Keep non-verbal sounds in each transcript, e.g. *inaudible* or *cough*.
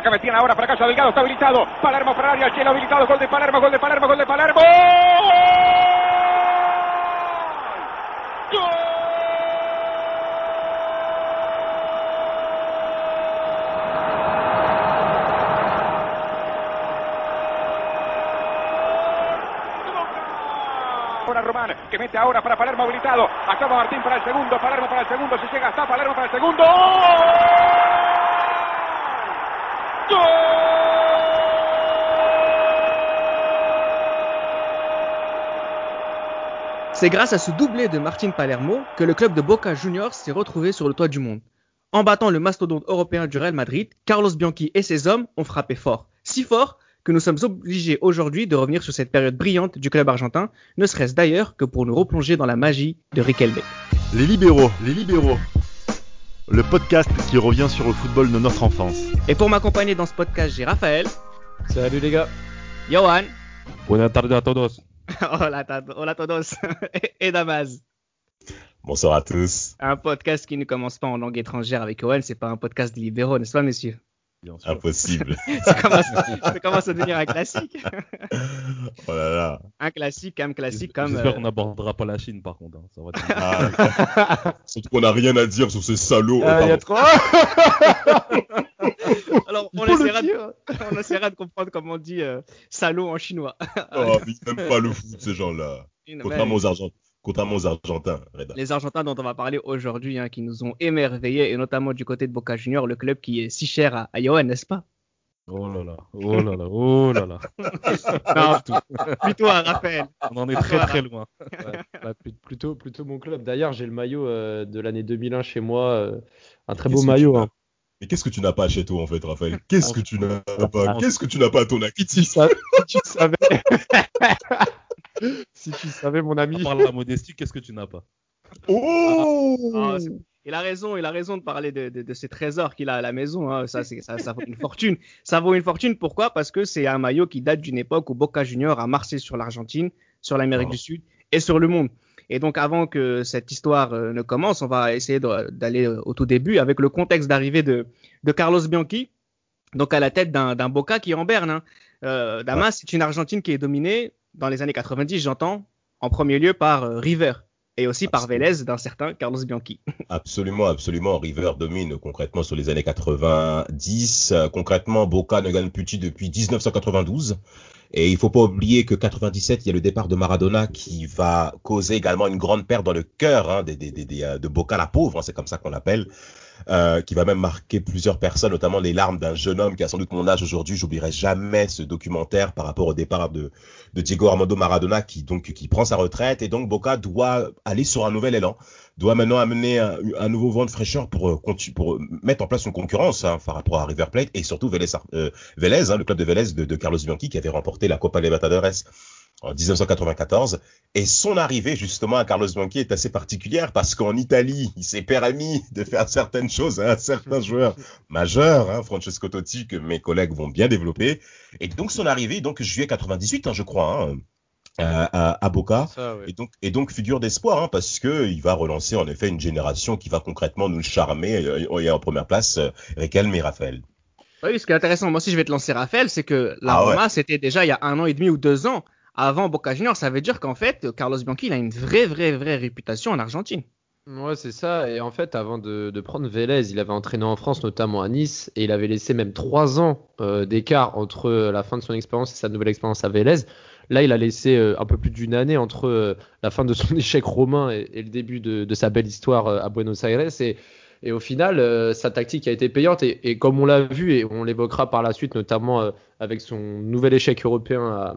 Acá metían ahora para casa Delgado, está habilitado. Palermo para área, cielo habilitado, gol de Palermo, gol de Palermo, gol de Palermo. ¡Gol! Ahora Román, que mete ahora para Palermo habilitado. Acaba Martín para el segundo, Palermo para el segundo, si llega está Palermo para el segundo. C'est grâce à ce doublé de Martin Palermo que le club de Boca Juniors s'est retrouvé sur le toit du monde. En battant le mastodonte européen du Real Madrid, Carlos Bianchi et ses hommes ont frappé fort. Si fort que nous sommes obligés aujourd'hui de revenir sur cette période brillante du club argentin, ne serait-ce d'ailleurs que pour nous replonger dans la magie de Riquelme. Les libéraux, les libéraux. Le podcast qui revient sur le football de notre enfance. Et pour m'accompagner dans ce podcast, j'ai Raphaël, Salut les gars. Johan, Buenas tardes a todos. *laughs* hola, hola todos, *laughs* et Damas. Bonsoir à tous. Un podcast qui ne commence pas en langue étrangère avec Johan, c'est pas un podcast de libéraux, n'est-ce pas, messieurs? Impossible. *laughs* ça commence, *laughs* ça commence à devenir un classique. *laughs* oh là là. Un classique, un classique comme. J'espère euh, qu'on n'abordera pas la Chine par contre. hein. Ça va être- Ah, surtout qu'on n'a rien à dire sur ces salauds. Ah, Oh, il y a trop. Alors, on essaiera, de, dire. on essaiera de comprendre comment on dit euh, salaud en chinois. Oh, mais ils n'aiment pas le foot, ces gens-là. Contrairement aux, Argent- Contrairement aux Argentins, Reda. les Argentins dont on va parler aujourd'hui, hein, qui nous ont émerveillés, et notamment du côté de Boca Junior, le club qui est si cher à, à Johan, n'est-ce pas? Oh là là, oh là là, oh là là. *laughs* Non, plutôt à Raphaël. On en est très très loin. *laughs* Ouais, bah, plut- plutôt, plutôt mon club. D'ailleurs, j'ai le maillot euh, de l'année 2001 chez moi. euh, un très beau maillot. hein. Mais qu'est-ce que tu n'as pas chez toi, en fait, Raphaël? Qu'est-ce que tu n'as pas? Ah. Qu'est-ce que tu n'as pas à ton actif Si tu sa- si tu savais? *laughs* si tu savais, mon ami. part la modestie, qu'est-ce que tu n'as pas? Oh Ah, c'est- il a raison, il a raison de parler de, de, de ces trésors qu'il a à la maison. hein. Ça, c'est- ça, ça vaut une fortune. Ça vaut une fortune. Pourquoi? Parce que c'est un maillot qui date d'une époque où Boca Junior a marché sur l'Argentine, sur l'Amérique Oh. du Sud et sur le monde. Et donc, avant que cette histoire euh, ne commence, on va essayer d'aller au tout début avec le contexte d'arrivée de, de Carlos Bianchi, donc à la tête d'un d'un Boca qui est en berne. Hein. Euh, Damas, c'est une Argentine qui est dominée dans les années 90, j'entends, en premier lieu par euh, River et aussi par. Vélez d'un certain Carlos Bianchi. *laughs* Absolument, absolument. River domine concrètement sur les années 90. Euh, concrètement, Boca ne gagne plus depuis 1992. Et il faut pas oublier que 97, il y a le départ de Maradona qui va causer également une grande perte dans le cœur hein, des, des, des- des, euh, de Boca la pauvre, hein, c'est comme ça qu'on l'appelle, euh, qui va même marquer plusieurs personnes, notamment les larmes d'un jeune homme qui a sans doute mon âge aujourd'hui. J'oublierai jamais ce documentaire par rapport au départ de, de Diego Armando Maradona qui donc qui prend sa retraite et donc Boca doit aller sur un nouvel élan doit maintenant amener un, un nouveau vent de fraîcheur pour, euh, pour euh, mettre en place une concurrence hein, par rapport à River Plate et surtout Vélez, euh, Vélez hein, le club de Vélez de, de Carlos Bianchi qui avait remporté la Copa Libertadores en 1994. Et son arrivée justement à Carlos Bianchi est assez particulière parce qu'en Italie, il s'est permis de faire certaines choses à certains joueurs majeurs, hein, Francesco Totti, que mes collègues vont bien développer. Et donc son arrivée, donc juillet 98, hein, je crois, hein, à, Boca. Ça. Et donc, et donc figure d'espoir, hein, parce que il va relancer en effet une génération qui va concrètement nous charmer. euh, Et en première place, euh, Riquelme et Raphaël. Oui, ce qui est intéressant, moi aussi je vais te lancer Raphaël, c'est que la Ah ouais. Roma, c'était déjà il y a un an et demi ou deux ans avant Boca Juniors. Ça veut dire qu'en fait, Carlos Bianchi, il a une vraie, vraie, vraie réputation en Argentine. Ouais, c'est ça. Et en fait, avant de, prendre Vélez, il avait entraîné en France, notamment à Nice, et il avait laissé même trois ans euh, d'écart entre euh, la fin de son expérience et sa nouvelle expérience à Vélez. Là, il a laissé euh, un peu plus d'une année entre la fin de son *laughs* échec romain et, le début de, de sa belle histoire à Buenos Aires. Et, et au final, euh, sa tactique a été payante. Et, et comme on l'a vu, et on l'évoquera par la suite, notamment euh, avec son nouvel échec européen à,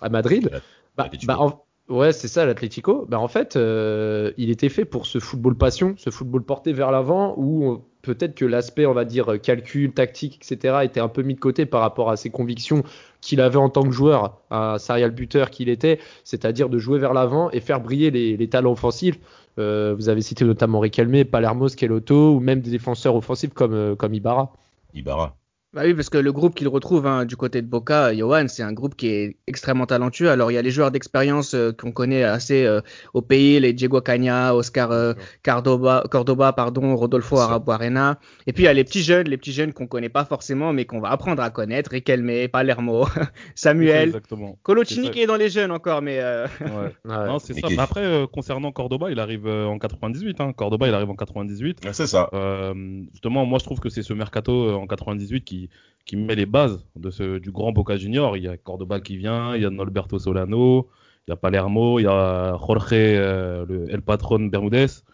à Madrid, bah, bah, en- ouais, c'est ça, l'Atlético. Bah, en fait, euh, il était fait pour ce football passion, ce football porté vers l'avant, où euh, peut-être que l'aspect, on va dire, euh, calcul, tactique, etc., était un peu mis de côté par rapport à ses convictions qu'il avait en tant que joueur, un serial buteur qu'il était, c'est-à-dire de jouer vers l'avant et faire briller les, talents offensifs. Euh, vous avez cité notamment Riquelme, Palermo, Schelotto, ou même des défenseurs offensifs comme, euh, comme Ibarra. Ibarra. Bah oui, parce que le groupe qu'il retrouve hein, du côté de Boca, Johan, c'est un groupe qui est extrêmement talentueux. Alors il y a les joueurs d'expérience euh, qu'on connaît assez euh, au pays, les Diego Caña, Oscar euh, Cordoba, Cordoba, pardon, Rodolfo. Arabuarena. Et puis il y a les petits jeunes, les petits jeunes qu'on connaît pas forcément, mais qu'on va apprendre à connaître. Riquelme, Palermo, *laughs* Samuel, Exactement. Colocini qui est dans les jeunes encore, mais euh, Ouais. *laughs* Ouais. Non, c'est ça. Mais après, euh, concernant Cordoba, il arrive euh, en 98. Hein. Cordoba, il arrive en 98. C'est ça. Euh, justement, moi, je trouve que c'est ce mercato euh, en 98 qui, qui met les bases de ce, du grand Boca Junior. Il y a Cordoba qui vient, il y a Norberto Solano, il y a Palermo, il y a Jorge, euh, le El Patron Bermudez,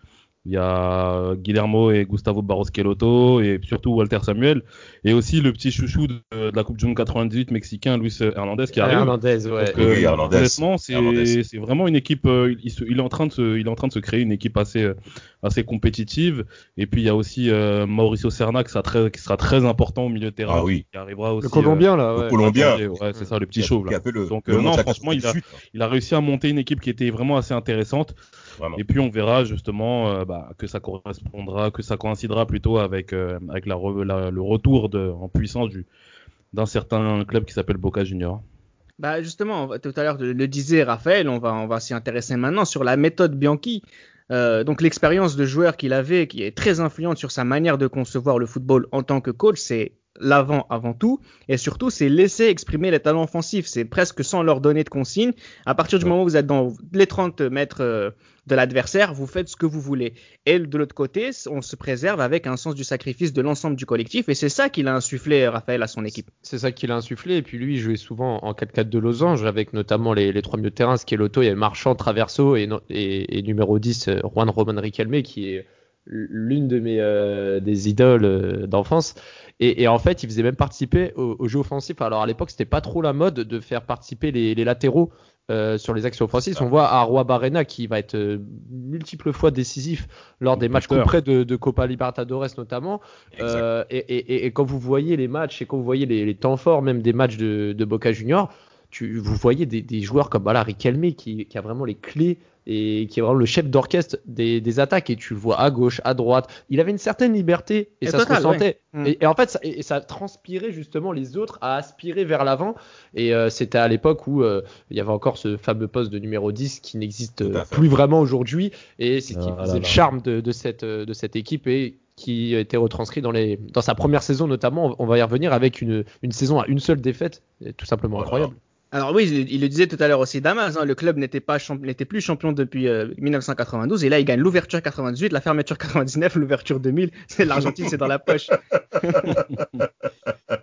il y a Guillermo et Gustavo Barros Queloto, et surtout Walter Samuel, et aussi le petit chouchou de, de la Coupe du Monde 98 mexicain, Luis Hernandez, qui arrive. Hernandez, ouais. Donc, Oui, euh, Hernandez. honnêtement, c'est vraiment une équipe. euh, il, se- il est en train de se, il est en train de se créer une équipe assez, euh, assez compétitive. Et puis il y a aussi euh, Mauricio Serna qui sera très, qui sera très important au milieu de terrain. Ah oui. Qui arrivera aussi. Le Colombien, là, Le. Colombien. ouais, c'est ça, le petit chauve là. Donc, le euh, non, franchement, il a- 98, Il a réussi à monter une équipe qui était vraiment assez intéressante. Vraiment. Et puis on verra justement euh, bah, que ça correspondra, que ça coïncidera plutôt avec, euh, avec la, re- la- le retour de, en puissance du d'un certain club qui s'appelle Boca Junior. Bah justement, tout à l'heure le le disait Raphaël, on va on va s'y intéresser maintenant sur la méthode Bianchi. Euh, donc l'expérience de joueur qu'il avait, qui est très influente sur sa manière de concevoir le football en tant que coach, c'est l'avant avant tout, et surtout c'est laisser exprimer les talents offensifs. C'est presque sans leur donner de consignes. À partir du moment où vous êtes dans les 30 mètres euh, de l'adversaire, vous faites ce que vous voulez. Et de l'autre côté, on se préserve avec un sens du sacrifice de l'ensemble du collectif, et c'est ça qu'il a insufflé Raphaël à son équipe. C'est ça qu'il a insufflé. Et puis lui, il jouait souvent en 4-4 de losange avec notamment les, les trois milieux de terrain, ce qui est l'auto. Il y avait Marchand, Traverso et, et numéro 10, euh, Juan Roman Riquelme, qui est l'une de mes euh, des idoles euh, d'enfance. Et, et en fait, il faisait même participer au, au jeu offensif. Alors à l'époque, c'était pas trop la mode de faire participer les, les latéraux euh, sur les actions offensives. On voit Arroa Barrena qui va être euh, multiples fois décisif lors des matchs couperets de, de Copa Libertadores notamment. Et, et- et- et quand vous voyez les matchs et quand vous voyez les, les temps forts, même des matchs de, de Boca Junior, tu, vous voyez des, des joueurs comme voilà, Riquelme qui, qui a vraiment les clés et qui est vraiment le chef d'orchestre des, des attaques. Et tu le vois à gauche, à droite. Il avait une certaine liberté et, Et ça total, se ressentait. ouais. Mm. Et, et en fait, ça, et, et ça transpirait justement les autres à aspirer vers l'avant. Et euh, c'était à l'époque où euh, il y avait encore ce fameux poste de numéro 10 qui n'existe euh, plus vraiment aujourd'hui. Et c'est ce qui Ah là faisait le là. charme de, de cette, de cette équipe et qui a été retranscrit dans, les, dans sa première saison notamment. On va y revenir avec une, une saison à une seule défaite, tout simplement incroyable. Alors oui, il, le disait tout à l'heure aussi, Damas, hein, le club n'était pas n'était plus champion depuis euh, 1992 et là il gagne l'ouverture 98, la fermeture 99, l'ouverture 2000. *laughs* C'est l'Argentine, c'est dans la poche. *laughs*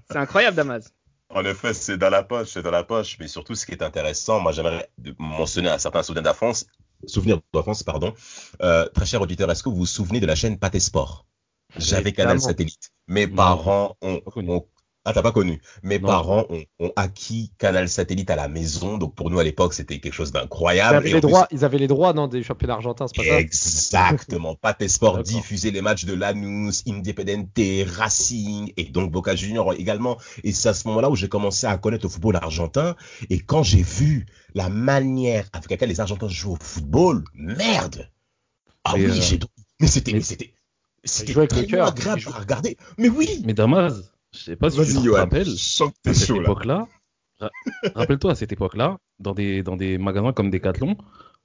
c'est incroyable, Damas. En effet, c'est dans la poche, c'est dans la poche. Mais surtout, ce qui est intéressant, moi, j'aimerais de- mentionner un certain souvenir d'enfance, souvenir d'enfance, pardon. Euh, très cher auditeur, est-ce que vous vous souvenez de la chaîne Pâté Sport? J'avais Canal. Satellite. Mes parents ont- ah, t'as pas connu. Mes Non. parents ont, ont acquis Canal Satellite à la maison. Donc, pour nous, à l'époque, c'était quelque chose Ils d'incroyable. avaient, Et les plus, droits, ils avaient les droits non, des championnats argentins, c'est pas ça? Exactement. Pâté Sport diffusait les matchs de Lanús, Independiente, Racing et donc Boca Junior également. Et c'est à ce moment-là où j'ai commencé à connaître le football argentin. Et quand j'ai vu la manière avec laquelle les Argentins jouent au football, merde. Ah oui, euh, j'ai mais c'était mais- c'était c'était cœur. agréable Ils à regarder. Mais oui. Mais Damas, je sais pas si tu te rappelles. je sens que à cette époque-là, ra- rappelle-toi, à cette époque-là, dans des, dans des magasins comme Decathlon,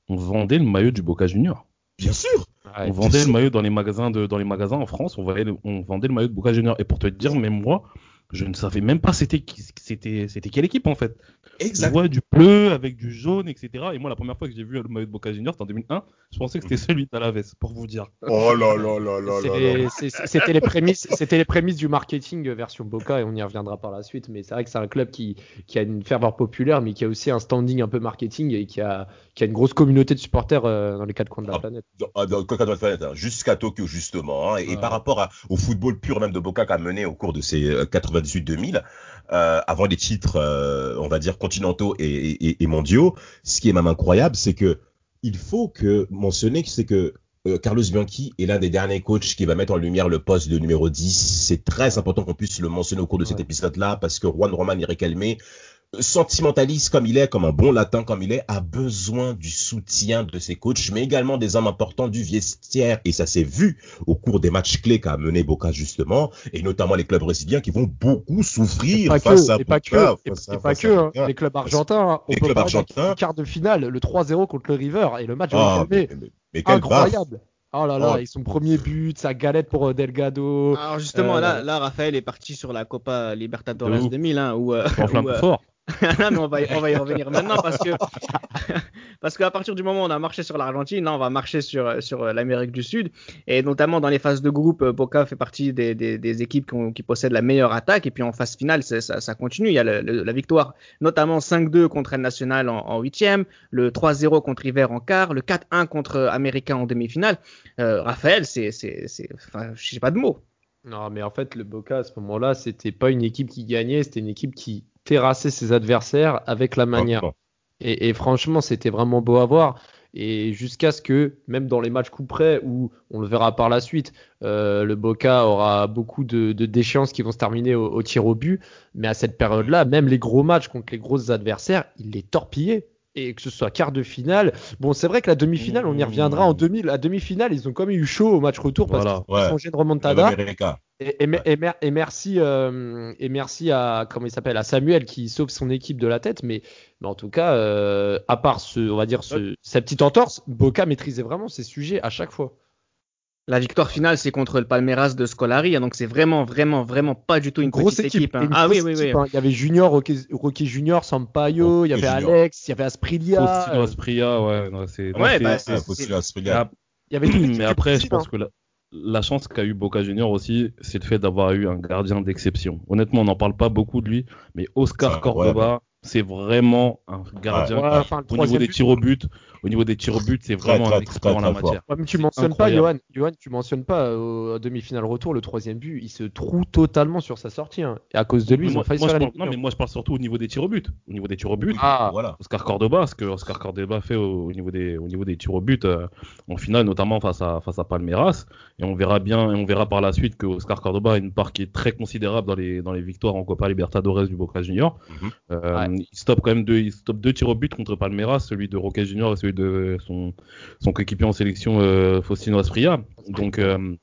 on vendait le maillot du Boca Junior. Bien sûr. Ouais. on vendait sûr. le maillot dans les magasins de, dans les magasins en France, on vendait, le, on vendait le maillot de Boca Junior. Et pour te dire, même moi, je ne savais même pas c'était qui- c'était c'était quelle équipe en fait. Je Exact. vois du bleu avec du jaune, etc. Et moi, la première fois que j'ai vu le maillot de Boca Junior, c'était en 2001. Je pensais que c'était celui d'Alaves, pour vous dire. Oh là là là là là les- C'était les prémices, c'était les prémices du marketing version Boca et on y reviendra par la suite. Mais c'est vrai que c'est un club qui, qui a une ferveur populaire, mais qui a aussi un standing un peu marketing et qui a, qui a une grosse communauté de supporters euh, dans les quatre coins de la Ah. planète. dans, ah, dans le Coca de Planète, hein, jusqu'à Tokyo justement, hein, et, par rapport à- au football pur même de Boca qu'a mené au cours de ces euh, 98-2000, euh, avant les titres, euh, on va dire continentaux et, et- et mondiaux, ce qui est même incroyable, c'est que il faut que mentionner que c'est que euh, Carlos Bianchi est l'un des derniers coachs qui va mettre en lumière le poste de numéro 10. C'est très important qu'on puisse le mentionner au cours de cet épisode-là parce que Juan Roman Riquelme sentimentaliste comme il est, comme un bon latin comme il est, a besoin du soutien de ses coachs, mais également des hommes importants du vestiaire. Et ça s'est vu au cours des matchs clés qu'a mené Boca justement, et notamment les clubs brésiliens qui vont beaucoup souffrir face que, à et pas Boca, que, et, face à- et pas que, hein, Boca. les clubs argentins. hein. Les clubs argentins. Quart de finale, le 3-0 contre le River et le match Ah, mais, mais- mais quel baffe. incroyable. Oh là là, Oh. et son premier but, sa galette pour euh, Delgado. Alors justement, Euh, là, là, Raphaël est parti sur la Copa Libertadores ouf. 2000, hein, où, euh, où, euh, fort. *laughs* non, mais on va, y, on va y revenir maintenant parce que *laughs* parce qu'à partir du moment où on a marché sur l'Argentine, là on va marcher sur sur l'Amérique du Sud et notamment dans les phases de groupe, euh, Boca fait partie des, des, équipes qui, possèdent la meilleure attaque et puis en phase finale ça, continue. Il y a la victoire notamment 5-2 contre El Nacional en, huitième, le 3-0 contre River en quart, le 4-1 contre Américain en demi-finale. Euh, Raphaël, c'est c'est c'est enfin je sais pas de mots. Non, mais en fait, le Boca à ce moment-là, c'était pas une équipe qui gagnait, c'était une équipe qui terrassait ses adversaires avec la manière. Et, et franchement, c'était vraiment beau à voir. Et jusqu'à ce que, même dans les matchs coup près, où on le verra par la suite, euh, le Boca aura beaucoup de, de déchéances qui vont se terminer au, au tir au but. Mais à cette période-là, même les gros matchs contre les gros adversaires, il les torpillait. Et que ce soit quart de finale. Bon, c'est vrai que la demi-finale, on y reviendra en 2000. La demi-finale, ils ont quand même eu chaud au match retour parce Voilà. qu'ils Ouais. ont changé de remontada. Et, et mer- et mer- et merci, euh, et merci à comment il s'appelle à Samuel qui sauve son équipe de la tête. Mais, mais en tout cas, euh, à part ce, on va dire ce, cette petite entorse, Boca maîtrisait vraiment ses sujets à chaque fois. La victoire finale, c'est contre le Palmeiras de Scolari, hein, donc c'est vraiment, vraiment, vraiment pas du tout une, grosse petite équipe. équipe. hein. une Ah oui, oui, oui. hein. Il y avait Junior, Roque Junior, Sampaio, il y avait Junior. Alex, il y avait Asprilia. Faustino Aspria, ouais. non, c'est- non, Ouais, bah, c'est- Ah, il y avait l'équipe Mais après, je pense hein. que la, la chance qu'a eu Boca Junior aussi, c'est le fait d'avoir eu un gardien d'exception. Honnêtement, on n'en parle pas beaucoup de lui, mais Oscar Cordoba, c'est vraiment un gardien. Ouais, enfin, Au niveau des tirs au but, au niveau des tirs au but, c'est Très, vraiment très, un expert en très, la très matière. Ouais, mais tu mentionnes pas, Johan. Johan, tu mentionnes pas euh, au demi-finale retour, le troisième but, il se trouve totalement sur sa sortie. hein. Et à cause de lui, Mais ils moi, ont failli moi, se je faire parle- non, mais moi je parle surtout au niveau des tirs au but. Au niveau des tirs au but, Ah, Voilà. Oscar Cordoba, ce que Oscar Cordoba fait au, au niveau des au niveau des tirs au but euh, en finale, notamment face à face à Palmeiras, et on verra bien et on verra par la suite que Oscar Cordoba a une part qui est très considérable dans les dans les victoires en Copa Libertadores du Boca Junior. Mhm. Euh, Il stoppe quand même deux il stoppe deux tirs au but contre Palmeiras, celui de Roque Junior et celui de son son coéquipier en sélection euh, Faustino Aspria. Donc euh,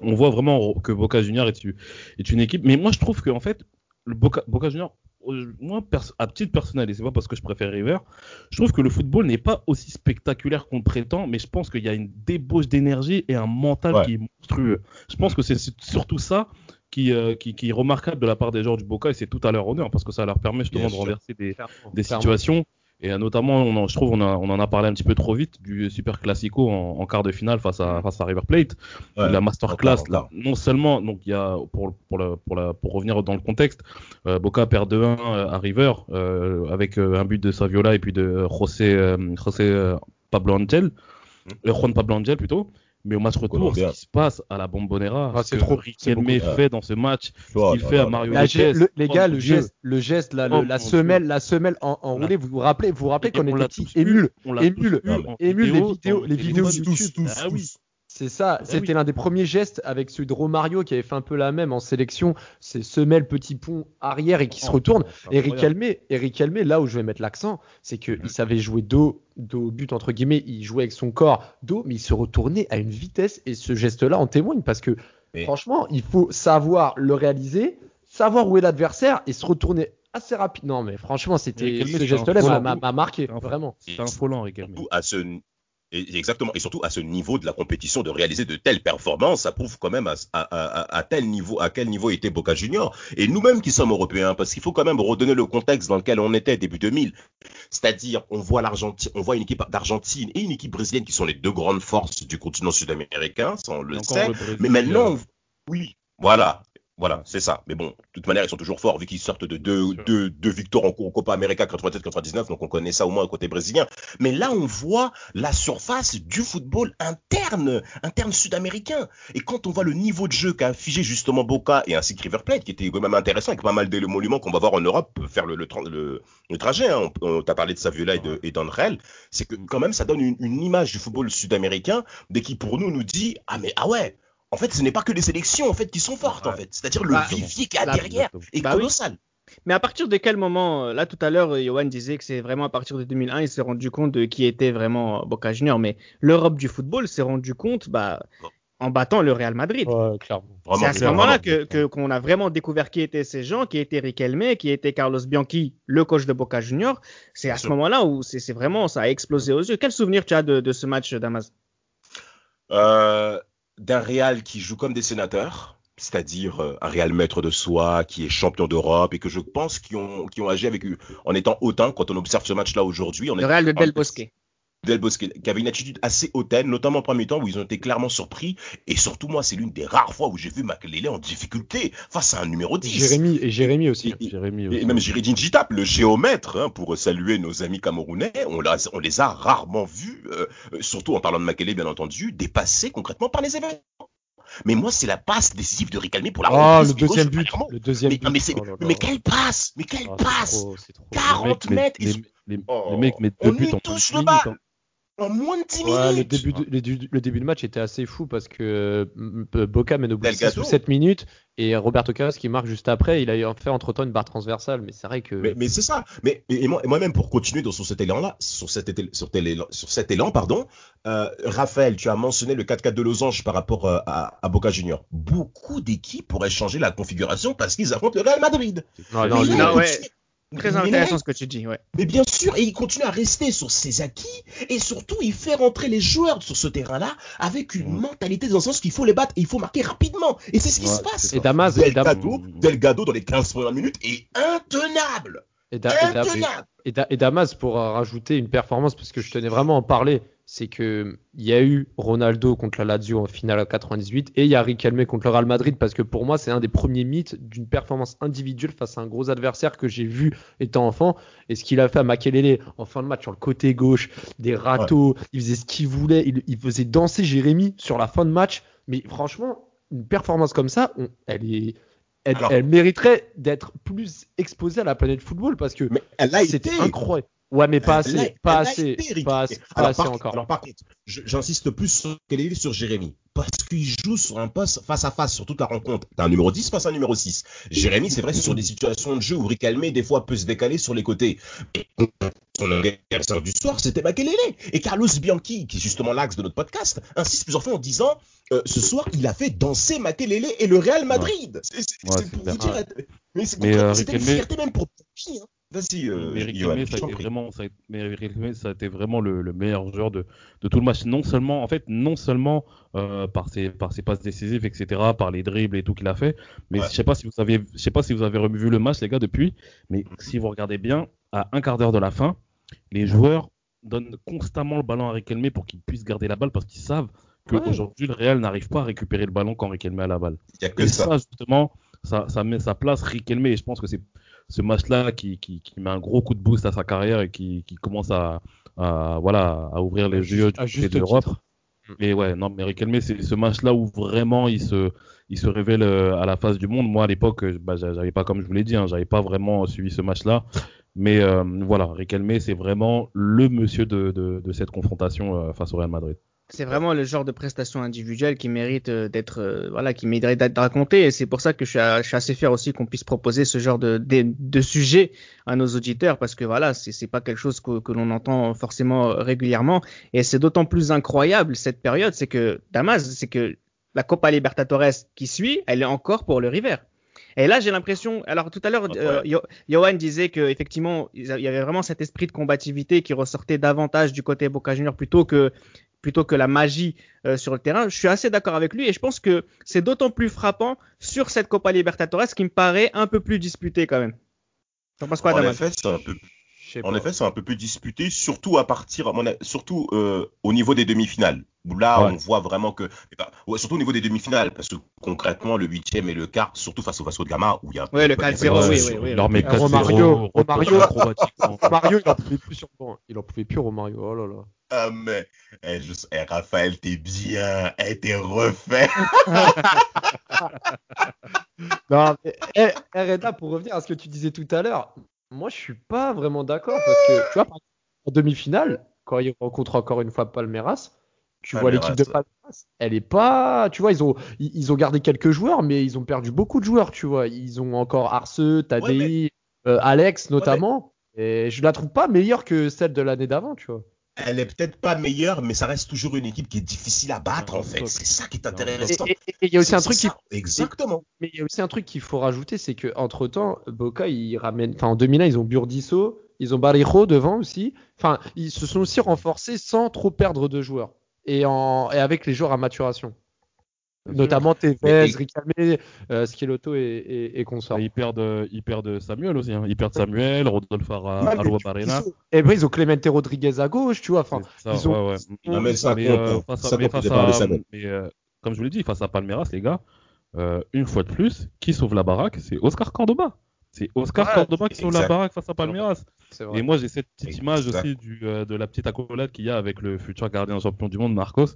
on voit vraiment que Boca Junior est, est une équipe. Mais moi je trouve que en fait le Boca, Boca Junior euh, moi, à titre personnel, et c'est pas parce que je préfère River, je trouve que le football n'est pas aussi spectaculaire qu'on le prétend, mais je pense qu'il y a une débauche d'énergie et un mental Ouais. qui est monstrueux. Je pense que c'est surtout ça qui, euh, qui, qui est remarquable de la part des joueurs du Boca, et c'est tout à leur honneur, parce que ça leur permet justement Bien de sûr. renverser des, des situations. Et euh, notamment, on en- je trouve, on, a- on en a parlé un petit peu trop vite du Super Classico en, en quart de finale face à, face à River Plate. Ouais. la masterclass là, non seulement donc il y a pour pour la, pour la pour revenir dans le contexte euh, Boca perd 2-1 euh, à River euh, avec un but de Saviola et puis de José José Pablo Angel. Euh, Juan Pablo Angel plutôt mais au match retour ce qui se passe à la Bombonera Ah, ce c'est que trop, c'est Riquelme beaucoup. fait dans ce match ce qu'il fait à. Mario Lopez, le- les gars, le geste, le geste, là, le- la semelle, la semelle en, On l'a- enroulée. Vous vous rappelez, vous vous rappelez qu'on était tous petits, tous vu en émules, les vidéo, vidéos, les le vidéos téléphone. YouTube. Ah oui. C'est ça, Ah c'était oui. l'un des premiers gestes avec celui de Romario qui avait fait un peu la même en sélection. C'est semelle, petit pont arrière et qui se Oh, retourne. Eric. Helmé, Eric là où je vais mettre l'accent, c'est qu'il savait jouer dos, dos au but entre guillemets. Il jouait avec son corps dos, mais il se retournait à une vitesse et ce geste-là en témoigne parce que Mais- franchement, il faut savoir le réaliser, savoir où est l'adversaire et se retourner assez rapide. Non, mais franchement, c'était Eric ce geste-là un m'a- marqué C'est un vraiment. c'est affolant Riquelme Surtout à ce et- exactement. Et surtout à ce niveau de la compétition de réaliser de telles performances ça prouve quand même à, à, à, à tel niveau à quel niveau était Boca Junior et nous-mêmes qui sommes européens parce qu'il faut quand même redonner le contexte dans lequel on était début 2000 c'est-à-dire on voit l'Argentine on voit une équipe d'Argentine et une équipe brésilienne qui sont les deux grandes forces du continent sud-américain ça on le sait. le mais maintenant on- oui voilà voilà, c'est ça. Mais bon, de toute manière, ils sont toujours forts vu qu'ils sortent de deux, deux, deux victoires en Copa América 97-99, donc on connaît ça au moins côté brésilien. Mais là, on voit la surface du football interne, interne sud-américain. Et quand on voit le niveau de jeu qu'a affiché justement Boca et ainsi que River Plate, qui était quand même intéressant, avec pas mal d'émoluments qu'on va voir en Europe faire le, le, tra- le, le trajet. Hein. On, on t'a parlé de Saviola et de- et d'Andrel. C'est que quand même, ça donne une, une image du football sud-américain, mais qui pour nous nous dit ah mais ah ouais. En fait, ce n'est pas que les sélections en fait qui sont fortes en fait. C'est-à-dire le Bah, vivier qu'il y a bah, derrière est bah oui. colossal. Mais à partir de quel moment, euh, là tout à l'heure, Johan disait que c'est vraiment à partir de 2001, il s'est rendu compte de qui était vraiment Boca Junior. Mais l'Europe du football s'est rendu compte bah, en battant le Real Madrid. Ouais, clairement. C'est à ce moment-là que, que- qu'on a vraiment découvert qui étaient ces gens, qui était Riquelme, qui était Carlos Bianchi, le coach de Boca Junior. C'est à ce moment-là où c'est c'est vraiment, ça a explosé aux yeux. Quel souvenir tu as de, de ce match, Damas? Euh, d'un Real qui joue comme des sénateurs, c'est-à-dire euh, un Real maître de soi, qui est champion d'Europe et que je pense qui ont, qui ont agi avec en étant hautain quand on observe ce match-là aujourd'hui. on Le Real de Del Bosque. Del Bosque, qui avait une attitude assez hautaine, notamment en premier temps où ils ont été clairement surpris. Et surtout, moi, c'est l'une des rares fois où j'ai vu Makelele en difficulté face à un numéro 10. Jérémy et Jérémy aussi. Et- Jérémy même Jiridin Jitap, le géomètre, hein, pour saluer nos amis camerounais, on, on les a rarement vus, euh, surtout en parlant de Makele, bien entendu, dépassés concrètement par les événements. Mais moi, c'est la passe décisive de Ricalmi pour la Oh, reprise le deuxième but. Le deuxième Mais, but. mais, Oh là là. mais quelle passe Mais quelle Ah, passe trop, c'est trop. 40 Les mecs mètres, ils les, Oh, mecs mettent on deux buts lui en touche 30 le minutes. En moins de 10 Ouais, le minutes début, de- le, du- le début de match était assez fou parce que euh, Boca mène au bout de 6 Delgado. ou 7 minutes et Roberto Carlos qui marque juste après, il a fait entre temps une barre transversale, mais c'est vrai que. Mais, mais c'est ça. Mais et moi- et moi-même pour continuer dans, sur cet élan-là, sur cet, étel- sur tel élan, sur cet élan, pardon, euh, Raphaël, tu as mentionné le 4-4 de losange par rapport euh, à, à Boca Junior. Beaucoup d'équipes pourraient changer la configuration parce qu'ils affrontent le Real Madrid. non, non, ouais. Très mais intéressant ce que tu dis, ouais. Mais bien sûr, et il continue à rester sur ses acquis et surtout il fait rentrer les joueurs sur ce terrain-là avec une mentalité dans le sens qu'il faut les battre et il faut marquer rapidement. Et c'est ce qui Ouais, se passe. Et Damas, Dam- Delgado, Delgado dans les 15 premières minutes est intenable. et Da- et Da- Intenable. Et, Da- et Damas, pour rajouter une performance, parce que je tenais vraiment à en parler, c'est que il y a eu Ronaldo contre la Lazio en finale à 98 et il y a Riquelme contre le Real Madrid parce que pour moi c'est un des premiers mythes d'une performance individuelle face à un gros adversaire que j'ai vu étant enfant et ce qu'il a fait à Makelele en fin de match sur le côté gauche, des râteaux, il faisait ce qu'il voulait, il, il faisait danser Jérémy sur la fin de match, mais franchement une performance comme ça, on- elle est elle, Alors- elle mériterait d'être plus exposée à la planète football parce que elle a c'était incroyable. Ouais, mais pas Elle a- assez, pas assez, pas assez, pas alors, assez par, encore. alors par contre, j'insiste plus sur Kelly sur Jérémy. Parce qu'il joue sur un poste face à face sur toute la rencontre. T'as un numéro 10 face à un numéro 6. Jérémy, c'est vrai, c'est sur des situations de jeu où Ricalmé, des fois, peut se décaler sur les côtés. Et son adversaire du soir, c'était Makelele. Et Carlos Bianchi, qui est justement l'axe de notre podcast, insiste plusieurs fois en disant euh, ce soir, il a fait danser Makelele et le Real Madrid. C'est Ouais, pour clair. vous dire. Mais c'est Mais, euh, c'était une fierté même pour Bianchi. Hein. Vas-y, euh, mais ça a été vraiment, ça a, mais Riquelme, ça a été vraiment le, le meilleur joueur de, de tout le match. Non seulement, en fait, non seulement euh, par ses par ses passes décisives, etc., par les dribbles et tout qu'il a fait, mais Ouais. je sais pas si vous avez, je sais pas si vous avez revu le match, les gars, depuis. Mais si vous regardez bien, à un quart d'heure de la fin, les joueurs donnent constamment le ballon à Riquelme pour qu'il puisse garder la balle parce qu'ils savent Ouais. qu'aujourd'hui le Real n'arrive pas à récupérer le ballon quand Riquelme a la balle. Il y a que Et ça. ça, justement, ça, ça met sa place Riquelme. Et je pense que c'est ce match-là qui, qui, qui met un gros coup de boost à sa carrière et qui, qui commence à, à, voilà, à ouvrir les juste de l'Europe. Et ouais, non, mais Riquelme, c'est ce match-là où vraiment il se, il se révèle euh, à la face du monde. Moi, à l'époque, euh, bah, j'a- j'avais pas, comme je vous l'ai dit, hein, j'avais pas vraiment suivi ce match-là. Mais euh, voilà, Riquelme, c'est vraiment le monsieur de, de, de cette confrontation euh, face au Real Madrid. C'est vraiment le genre de prestation individuelle qui mérite euh, d'être, euh, voilà, qui mériterait d'être raconté. Et c'est pour ça que je suis, suis assez fier aussi qu'on puisse proposer ce genre de, de, de sujet à nos auditeurs parce que voilà, c'est c'est pas quelque chose que, que l'on entend forcément régulièrement. Et c'est d'autant plus incroyable cette période, c'est que Damas, c'est que la Copa Libertadores qui suit, elle est encore pour le River. Et là, j'ai l'impression. Alors tout à l'heure, euh, Johan disait que effectivement, il y avait vraiment cet esprit de combativité qui ressortait davantage du côté Boca Juniors plutôt que plutôt que la magie euh, sur le terrain. Je suis assez d'accord avec lui et je pense que c'est d'autant plus frappant sur cette Copa Libertadores qui me paraît un peu plus disputée quand même. T'en penses quoi, En effet, c'est un peu En pas. effet, c'est un peu plus disputé, surtout à partir, surtout euh, au niveau des demi-finales. Où là, Ouais. on voit vraiment que, eh ben, ouais, surtout au niveau des demi-finales, parce que concrètement, le huitième et le quart, surtout face au Vasco de Gama, où il y a. Ouais, le il y a 4-0, pas de oui, oui, oui. Euh, 4-0, Romario, Romario. acrobatiquement. Mario, il en pouvait plus sur le banc. Il en pouvait plus, Romario. Oh là là. Ah, mais, eh, je- eh, Raphaël, t'es bien, eh, t'es refait. *laughs* Non, mais, eh, Reda, pour revenir à ce que tu disais tout à l'heure, moi je suis pas vraiment d'accord parce que tu vois, en demi-finale, quand ils rencontrent encore une fois Palmeiras, tu vois l'équipe de Palmeiras, elle est pas, tu vois, ils ont, ils, ont gardé quelques joueurs, mais ils ont perdu beaucoup de joueurs, tu vois. Ils ont encore Arce, Tadei, euh, Alex notamment. Et je la trouve pas meilleure que celle de l'année d'avant, tu vois. Elle est peut-être pas meilleure, mais ça reste toujours une équipe qui est difficile à battre, en fait. C'est ça qui est intéressant. Et il y a aussi un truc qui Exactement. Mais il y a aussi un truc qu'il faut rajouter, c'est que entre temps, Boca, ils ramènent, enfin en 2001, ils ont Burdisso, ils ont Barrejo devant aussi. Enfin, ils se sont aussi renforcés sans trop perdre de joueurs et en et avec les joueurs à maturation, notamment Tevez, Ricamé, euh, Schelotto et, et, et consorts. Ils perdent, ils perdent Samuel aussi. Hein. Ils perdent Samuel, Arroa tu- Barrena. Et après, ils ont Clemente Rodriguez à gauche, tu vois. Enfin, C'est ça, ils ont- ouais, ouais. Non, mais ça Mais, compte, euh, Ça mais compte à- mais, euh, comme je vous l'ai dit, face à Palmeiras, les gars, euh, une fois de plus, qui sauve la baraque C'est Oscar Cordoba. C'est Oscar Ouais, Cordoba qui sauve la baraque face à Palmeiras. Et moi, j'ai cette petite image Exact. aussi du, euh, de la petite accolade qu'il y a avec le futur gardien champion du monde, Marcos.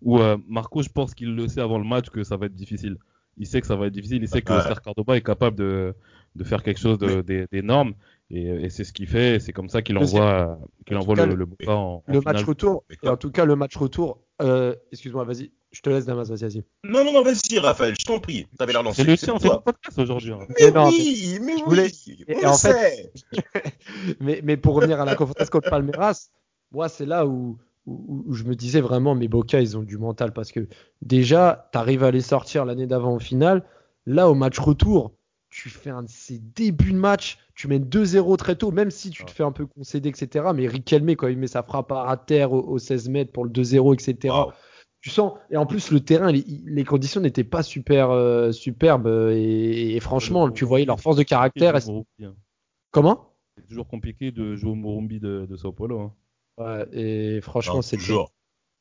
Où euh, Marcos, je pense qu'il le sait avant le match que ça va être difficile. Il sait que ça va être difficile. Il sait que Ouais. Oscar Cordoba est capable de, de faire quelque chose d'énorme. Et, et c'est ce qu'il fait. et C'est comme ça qu'il envoie, qu'il en envoie tout cas, le, le en, en le match retour, et en tout cas, le match retour, euh, excuse-moi, vas-y, je te laisse, Damas, vas-y, vas-y. Non, non, non, vas-y, Raphaël, je t'en prie. T'avais l'air lancé. C'est podcast aujourd'hui. hein. Mais Mais non, oui, mais je voulais- oui. et- on et le en fait- sait. *laughs* mais, mais pour revenir à la confrontation contre Palmeiras, moi, c'est là où, où, où je me disais vraiment, mes Boca, ils ont du mental parce que déjà, tu arrives à les sortir l'année d'avant au final. Là, au match retour, tu fais un de ces débuts de match, tu mènes 2-0 très tôt, même si tu te fais un peu concéder, etc. Mais Riquelme, quand il met sa frappe à terre au, au 16 mètres pour le 2-0, etc. Wow. Tu sens, et en plus, le terrain, les, les conditions n'étaient pas super euh, superbes. euh, Et, et franchement, tu voyais leur force de caractère. Hein. Comment C'est toujours compliqué de jouer au Morumbi de, de Sao Paulo. hein. Ouais, et franchement,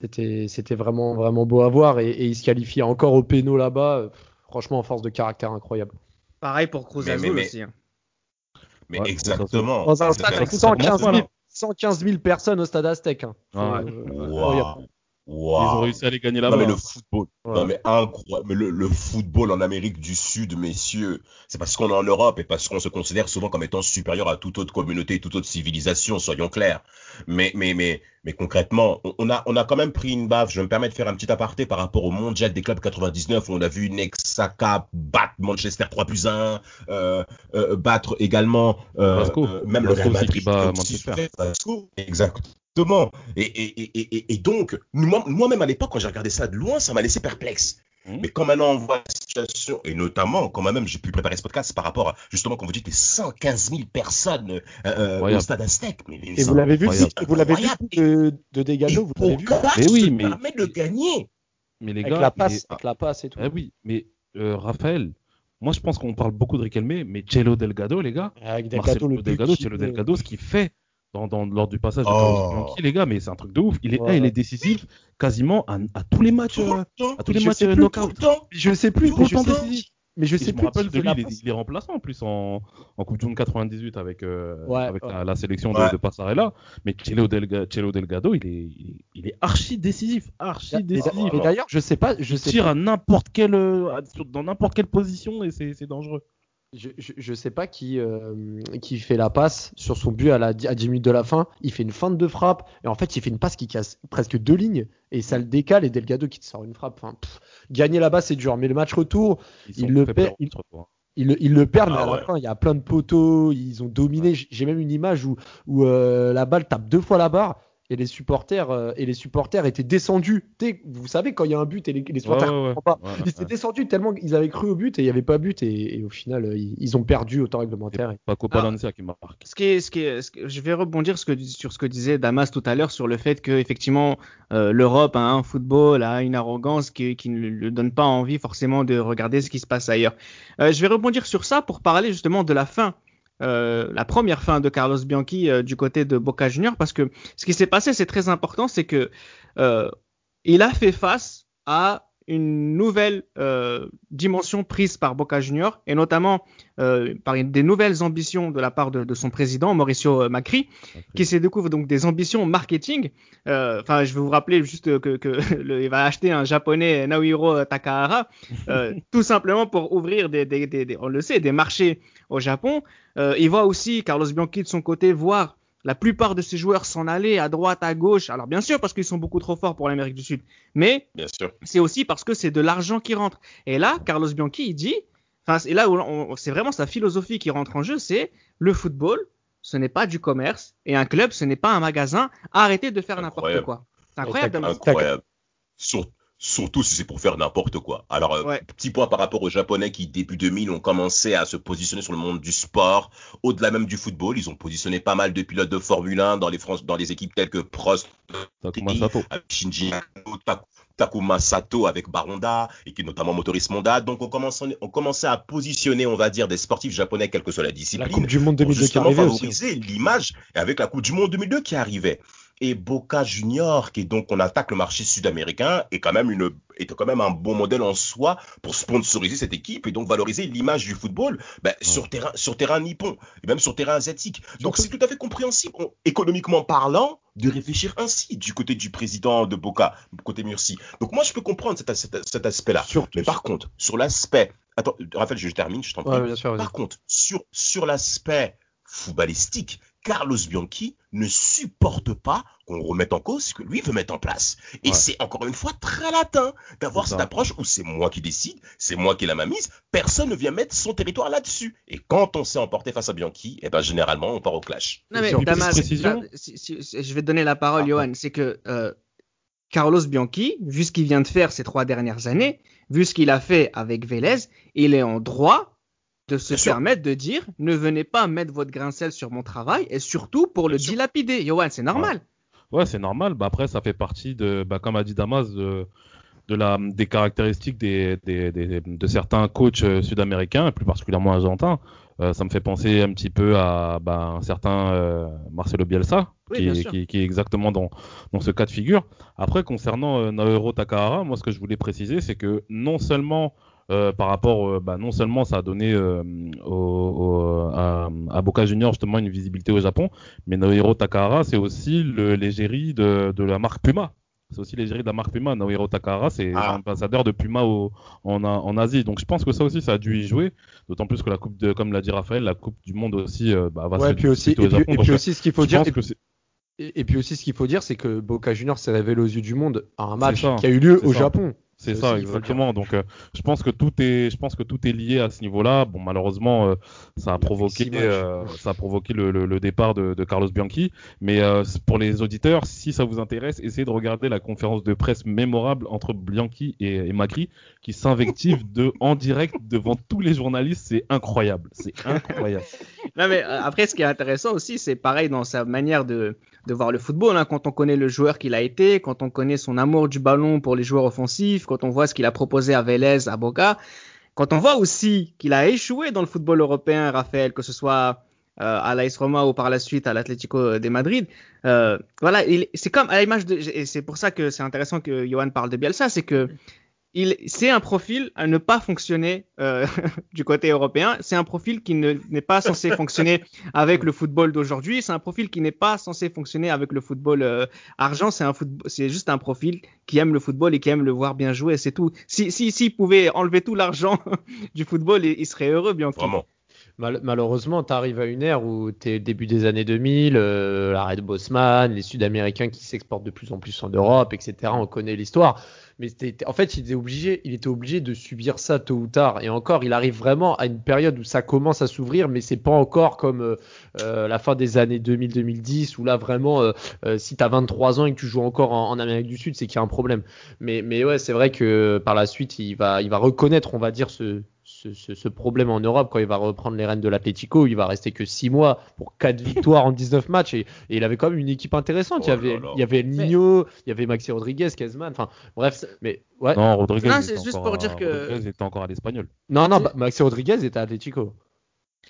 c'était c'était vraiment vraiment beau à voir et, et il se qualifie encore au péno là-bas. euh, Franchement, en force de caractère incroyable. Pareil pour Cruz Azul mais- mais- aussi. hein. Mais Ouais, exactement. Dans un C'est stade ça. avec ça 115 000, commence, 115 000 personnes au stade Aztec. hein. Ouais. Euh, Incroyable. Ils ont réussi à les gagner Non, là-bas. mais le football. Ouais. Non, mais incroyable. Mais le, le football en Amérique du Sud, messieurs, c'est parce qu'on est en Europe et parce qu'on se considère souvent comme étant supérieur à toute autre communauté, toute autre civilisation, soyons clairs. Mais, mais, mais, mais concrètement, on- on a, on a quand même pris une baffe. Je me permets de faire un petit aparté par rapport au mondial des clubs 99 où on a vu Nexaca battre Manchester 3 plus 1, euh, euh, battre également, euh, Vasco. euh, même le Real Madrid. qui Exactement. Et, et, et, et, et donc, moi- moi-même à l'époque, quand j'ai regardé ça de loin, ça m'a laissé perplexe. Mhm. Mais quand maintenant on voit la situation, et notamment quand même j'ai pu préparer ce podcast par rapport à, justement, comme vous dites, les 115 000 personnes euh, euh, au stade Aztec. Mais, mais Et vous l'avez vu, le vous l'avez vu le de, de vous l'avez vu Mais oui, mais- permet de gagner. Mais les avec gars, la passe, mais- avec la passe et tout. Ah oui, mais euh, Raphaël, moi je pense qu'on parle beaucoup de Riquelme, mais Cello Delgado, les gars, Avec Marcelo Delgado, le but Delgado, met. Delgado, ce qu'il fait dans, dans- lors du passage de Oh. Bianchi, les gars, mais c'est un truc de ouf. Il est, là, il est décisif quasiment à, à tous les matchs, Tout euh, le temps, à tous les je matchs sais plus, knockout. Je sais plus, Tout mais je le sais, temps. mais je Et sais je me plus rappelle qui de lui, il est, il est remplaçant en plus en, en Coupe du Monde 98 avec, euh, Ouais, avec ouais. La, la sélection de, Ouais. de Passarella. Mais Delga- Cello Delgado, il est, il est, il est archi décisif, archi Mais décisif. mais d'ailleurs, je sais pas, je Il sais tire pas, à n'importe quelle, euh, dans n'importe quelle position et c'est c'est dangereux. Je, je, je sais pas qui euh, qui fait la passe sur son but à la à 10 minutes de la fin. Il fait une feinte de frappe et en fait, il fait une passe qui casse presque deux lignes et ça le décale et Delgado qui te sort une frappe. Enfin, pff, gagner là-bas, c'est dur, mais le match retour, Ils Il le perd- il-. Ils le, mais Ah à la ouais. fin, il y a plein de poteaux, ils ont dominé. J'ai même une image où, où euh, la balle tape deux fois la barre et les supporters, euh, et les supporters étaient descendus. Vous savez, quand il y a un but et les, les supporters Ouais, ouais, ouais. comprennent pas, Ouais, ils étaient ouais. descendus tellement qu'ils avaient cru au but et il n'y avait pas but. Et, et au final, euh, ils, ils ont perdu au temps réglementaire. Et- Paco Ah. Palencia qui marque. Ce qui est, ce qui est, ce que- je vais rebondir ce que- sur ce que disait Damas tout à l'heure sur le fait que effectivement euh, l'Europe a un football, a une arrogance qui, qui ne lui donne pas envie forcément de regarder ce qui se passe ailleurs. Euh, je vais rebondir sur ça pour parler justement de la fin, euh, la première fin de Carlos Bianchi euh, du côté de Boca Junior parce que ce qui s'est passé c'est très important, c'est que euh, il a fait face à une nouvelle euh, dimension prise par Boca Junior et notamment euh, par une- des nouvelles ambitions de la part de, de son président Mauricio Macri qui se découvre donc des ambitions marketing. Euh, Enfin, je vais vous rappeler juste que, que *laughs* le- il va acheter un japonais Naohiro Takahara, euh, *laughs* tout simplement pour ouvrir des, des, des, des- on le sait, des marchés au Japon. Euh, il voit aussi Carlos Bianchi de son côté voir la plupart de ses joueurs s'en aller à droite, à gauche. Alors bien sûr parce qu'ils sont beaucoup trop forts pour l'Amérique du Sud, mais Bien sûr. c'est aussi parce que c'est de l'argent qui rentre. Et là, Carlos Bianchi, il dit, Enfin, et là c'est vraiment sa philosophie qui rentre en jeu, c'est le football, ce n'est pas du commerce, et un club, ce n'est pas un magasin. Arrêtez de faire n'importe quoi. C'est incroyable. Incroyable. Sur- surtout si c'est pour faire n'importe quoi. Alors, euh, Ouais. petit point par rapport aux Japonais qui, début 2000, ont commencé à se positionner sur le monde du sport, au-delà même du football. Ils ont positionné pas mal de pilotes de Formule 1 dans les, France, dans les équipes telles que Prost, Takuma Sato. avec Shinji Takuma Sato avec Baronda, et qui est notamment motoriste Monda. Donc, on commençait, on commençait à positionner, on va dire, des sportifs japonais, quelle que soit la La discipline, Coupe du Monde pour 2002 qui justement arrivait aussi. favoriser l'image et avec la Coupe du Monde 2002 qui arrivait. Et Boca Junior, qui est donc on attaque le marché sud-américain, est quand même une est quand même un bon modèle en soi pour sponsoriser cette équipe et donc valoriser l'image du football ben, sur terrain sur terrain nippon et même sur terrain asiatique. Donc c'est tout à fait compréhensible, on- économiquement parlant, de réfléchir ainsi du côté du président de Boca, côté Murci. Donc moi je peux comprendre cet, cet- cet aspect-là. Mais par contre, sur l'aspect, attends, Raphaël, je termine, je t'en prie. Ouais, sûr. Par contre, sur, sur l'aspect footballistique, Carlos Bianchi ne supporte pas qu'on remette en cause ce que lui veut mettre en place. Et Ouais. c'est encore une fois très latin d'avoir cette approche où c'est moi qui décide, c'est moi qui ai la main mise, personne ne vient mettre son territoire là-dessus. Et quand on s'est emporté face à Bianchi, eh ben généralement on part au clash. Non, mais Damas, si- si- si- je vais te donner la parole, Ah, Johan. C'est que euh, Carlos Bianchi, vu ce qu'il vient de faire ces trois dernières années, vu ce qu'il a fait avec Vélez, il est en droit de se Bien sûr. permettre de dire ne venez pas mettre votre grain de sel sur mon travail et surtout pour le sûr. dilapider. Johan, c'est normal. Ouais, c'est normal. Bah, après, ça fait partie de, bah, comme a dit Damas, de, de la, des caractéristiques des, des, des- de certains coachs euh, sud-américains, et plus particulièrement argentins. Euh, ça me fait penser un petit peu à bah, un certain euh, Marcelo Bielsa, Oui, qui, est- qui, qui est exactement dans, dans ce cas de figure. Après, concernant euh, Naohiro Takahara, moi, ce que je voulais préciser, c'est que non seulement euh, par rapport, euh, bah, non seulement ça a donné euh, au, au- à, à Boca Junior justement une visibilité au Japon, mais Naohiro Takahara, c'est aussi l'égérie de, de la marque Puma. C'est aussi l'égérie de la marque Puma. Naohiro Takahara, c'est Ah. l'ambassadeur de Puma au- en, en Asie. Donc je pense que ça aussi, ça a dû y jouer. D'autant plus que la coupe de, comme l'a dit Raphaël, la coupe du monde aussi euh, bah, va Ouais, se puis aussi, et disputer au puis, et puis aussi, ce qu'il faut je dire, pense et, puis aussi, ce qu'il faut dire, c'est que Boca Junior s'est révélé aux yeux du monde à un match qui a eu lieu au ça. Japon. C'est Ça ça, exactement. Donc, euh, je pense que tout est, je pense que tout est lié à ce niveau-là. Bon, malheureusement, euh, ça a provoqué, euh, ça a provoqué le, le- le départ de, de Carlos Bianchi. Mais euh, pour les auditeurs, si ça vous intéresse, essayez de regarder la conférence de presse mémorable entre Bianchi et, et Macri, qui s'invective de en direct devant tous les journalistes. C'est incroyable, c'est incroyable. *laughs* Non, mais euh, après, ce qui est intéressant aussi, c'est pareil dans sa manière de, voir le football. hein. quand on connaît le joueur qu'il a été, quand on connaît son amour du ballon pour les joueurs offensifs, quand on voit ce qu'il a proposé à Vélez, à Boca, quand on voit aussi qu'il a échoué dans le football européen, Raphaël, que ce soit euh, à l'AS Roma ou par la suite à l'Atlético de Madrid, euh, voilà, il- c'est comme à l'image de, et c'est pour ça que c'est intéressant que Johan parle de Bielsa, c'est que il, c'est un profil à ne pas fonctionner euh, *laughs* du côté européen. C'est un profil qui ne- n'est pas censé fonctionner *laughs* avec le football d'aujourd'hui. C'est un profil qui n'est pas censé fonctionner avec le football euh, argent. C'est un football, c'est juste un profil qui aime le football et qui aime le voir bien jouer. C'est tout. Si, si, s'il pouvait enlever tout l'argent *laughs* du football, il, il serait heureux, bien Vraiment. Mal- malheureusement, tu arrives à une ère où tu es début des années 2000, euh, l'arrêt de Bosman, les Sud-Américains qui s'exportent de plus en plus en Europe, etc. On connaît l'histoire. Mais en fait, il était, obligé, de subir ça tôt ou tard. Et encore, il arrive vraiment à une période où ça commence à s'ouvrir, mais c'est pas encore comme euh, euh, la fin des années 2000-2010, où là, vraiment, euh, si tu as 23 ans et que tu joues encore en, en Amérique du Sud, c'est qu'il y a un problème. Mais, mais ouais, c'est vrai que par la suite, il va, il va reconnaître, on va dire, ce, ce, ce- ce problème en Europe quand il va reprendre les rênes de l'Atlético. Il va rester que 6 mois pour 4 victoires en 19 matchs et, et il avait quand même une équipe intéressante. il, y Oh avait, il y avait El Nino, il y avait Maxi Rodriguez, Kezman. Enfin, bref, mais ouais. Non, Non, Rodriguez, Non, c'est était juste encore pour dire à- que- Rodriguez était encore à l'espagnol. non, bah, Maxi Rodriguez était à Atlético.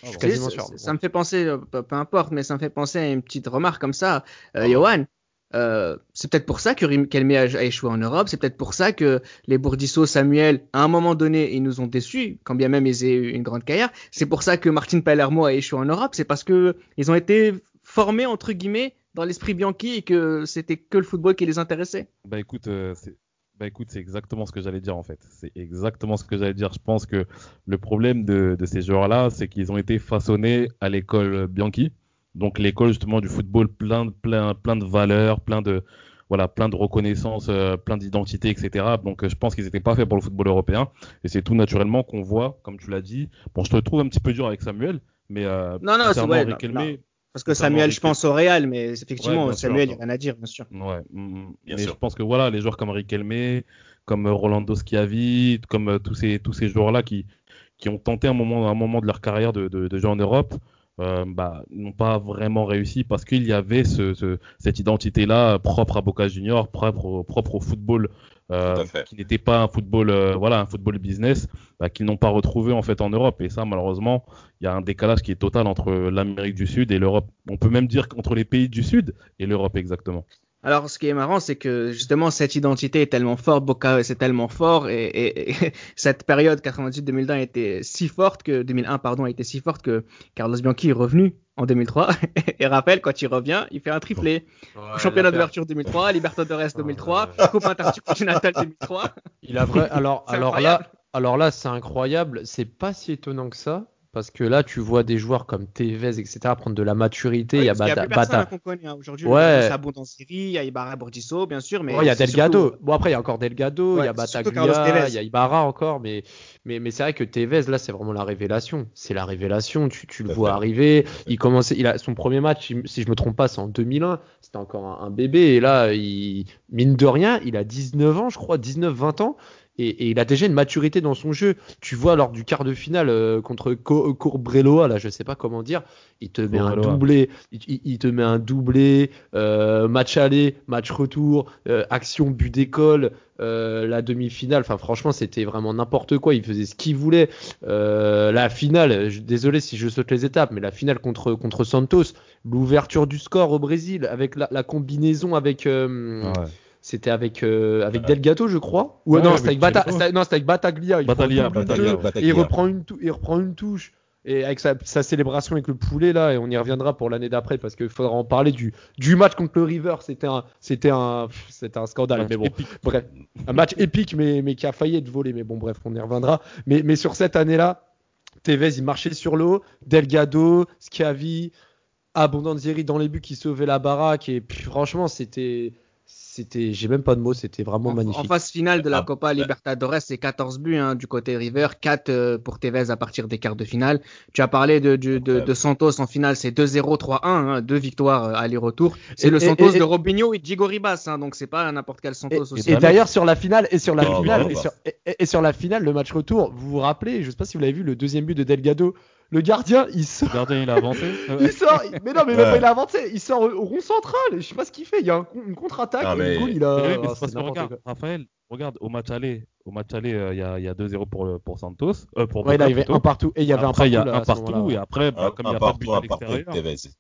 Je suis quasiment sûr. Ça, ça me fait penser, euh, peu, importe, mais ça me fait penser à une petite remarque comme ça. Euh, Ah. Johan, euh, c'est peut-être pour ça que Rim Kelme a, a échoué en Europe. C'est peut-être pour ça que les Bourdisso, Samuel, à un moment donné, ils nous ont déçus, quand bien même ils aient eu une grande carrière. C'est pour ça que Martin Palermo a échoué en Europe. C'est parce que ils ont été formés entre guillemets dans l'esprit Bianchi et que c'était que le football qui les intéressait. Bah écoute, euh, c'est bah écoute, c'est exactement ce que j'allais dire en fait. C'est exactement ce que j'allais dire. Je pense que le problème de, de ces joueurs-là, c'est qu'ils ont été façonnés à l'école Bianchi, donc l'école justement du football plein de plein plein de valeurs, plein de voilà, plein de reconnaissance, euh, plein d'identité, etc. Donc euh, je pense qu'ils n'étaient pas faits pour le football européen. Et c'est tout naturellement qu'on voit, comme tu l'as dit. Bon, je te trouve un petit peu dur avec Samuel, mais euh, Non, non, c'est ouais, non, Parce que Samuel, je pense au Real, mais effectivement, Ouais, Samuel, il n'y a rien à dire, bien sûr. Ouais, mm, Bien mais sûr. je pense que voilà, les joueurs comme Riquelme, comme Rolando Schiavi, comme euh, tous ces tous ces joueurs-là qui qui ont tenté un moment un moment de leur carrière de, de, de jouer en Europe, euh, bah n'ont pas vraiment réussi parce qu'il y avait ce, ce- cette identité-là propre à Boca Junior, propre au, propre au football, euh, qui n'était pas un football euh, voilà un football business, bah, qu'ils n'ont pas retrouvé en fait en Europe. Et ça, malheureusement, il y a un décalage qui est total entre l'Amérique du Sud et l'Europe. On peut même dire qu'entre les pays du Sud et l'Europe exactement. Alors, ce qui est marrant, c'est que justement, cette identité est tellement forte, Boca, c'est tellement fort, et, et- et *laughs* cette période 98-2001 était si forte que 2001, pardon, a été si forte que Carlos Bianchi est revenu en 2003. *laughs* Et Raphaël, quand il revient, il fait un triplé. Championnat d'ouverture 2003, Libertadores 2003, Coupe intercontinentale 2003. Il a vrai. *laughs* Alors, alors incroyable. là, alors là, c'est incroyable. C'est pas si étonnant que ça. Parce que là, tu vois des joueurs comme Tevez, etc., prendre de la maturité. il y a qu'il y a Bata. plus personne Bata- qu'on connaît hein. aujourd'hui. Ouais. Il y a Abondance il y a Ibarra Bordisso, bien sûr, mais Ouais, il y a Delgado. surtout- Bon, après, il y a encore Delgado, il y a Bataglia, il y a Ibarra encore, mais, mais, mais c'est vrai que Tevez, là, c'est vraiment la révélation. C'est la révélation. Tu, tu le vois arriver. Il commençait, il a son premier match, si je me trompe pas, c'est en 2001. C'était encore un, un bébé. Et là, il, mine de rien, il a 19 ans, je crois, 19, 20 ans. Et, et il a déjà une maturité dans son jeu. Tu vois, lors du quart de finale euh, contre Co- Corbreloa, là, je sais pas comment dire, il te met un doublé, il, te met un doublé, euh, match aller, match retour, euh, action but d'école, la demi-finale. Enfin, franchement, c'était vraiment n'importe quoi. Il faisait ce qu'il voulait. La finale, je- désolé si je saute les étapes, mais la finale contre contre Santos, l'ouverture du score au Brésil avec la, la combinaison avec Ah ouais. C'était avec euh, avec Delgado, je crois. Ou Ouais, non, c'était avec, Bata- non, avec Bataglia. Il Bataglia, double Bataglia, deux, Bataglia. et il reprend une tou- il reprend une touche. Et avec sa, sa célébration avec le poulet là, et on y reviendra pour l'année d'après parce qu'il faudra en parler du, du match contre le River. C'était un, c'était un, pff, c'était un scandale. Mais bon, épique. bref, un match *laughs* épique, mais, mais qui a failli être volé. Mais bon, bref, on y reviendra. Mais, mais sur cette année-là, Tevez il marchait sur l'eau, Delgado, Schiavi, Abondanzieri dans les buts qui sauvaient la baraque. Et puis franchement, c'était, c'était, j'ai même pas de mots, c'était vraiment En, magnifique. en phase finale de la Ah, Copa Libertadores, c'est 14 buts hein, du côté River, 4 euh, pour Tevez à partir des quarts de finale. Tu as parlé de, du- de, de Santos en finale, c'est 2-0, 3-1, hein, deux victoires euh, aller-retour. C'est Et- le et- Santos et- de Robinho et Diego Ribas, hein, donc c'est pas n'importe quel Et, Santos aussi. et d'ailleurs sur la finale et sur la finale et, sur, et- et sur la finale le match retour vous vous rappelez je sais pas si vous l'avez vu le deuxième but de Delgado le gardien il sort Le gardien il a avancé. *laughs* il sort mais non mais même pas il a avancé il sort au rond central je sais pas ce qu'il fait il y a un une contre-attaque et mais- il a Mais oui, mais ah, parce que regarde, quoi. Raphaël, regarde au match aller, au match aller, euh, il y a, il y a 2-0 pour, le- pour Santos, euh, pour ouais là il y avait plutôt. un partout et il y avait après, un il y a partout là, un partout et après, bah, Un, comme il un n'y a pas de but partout, à partout l'extérieur,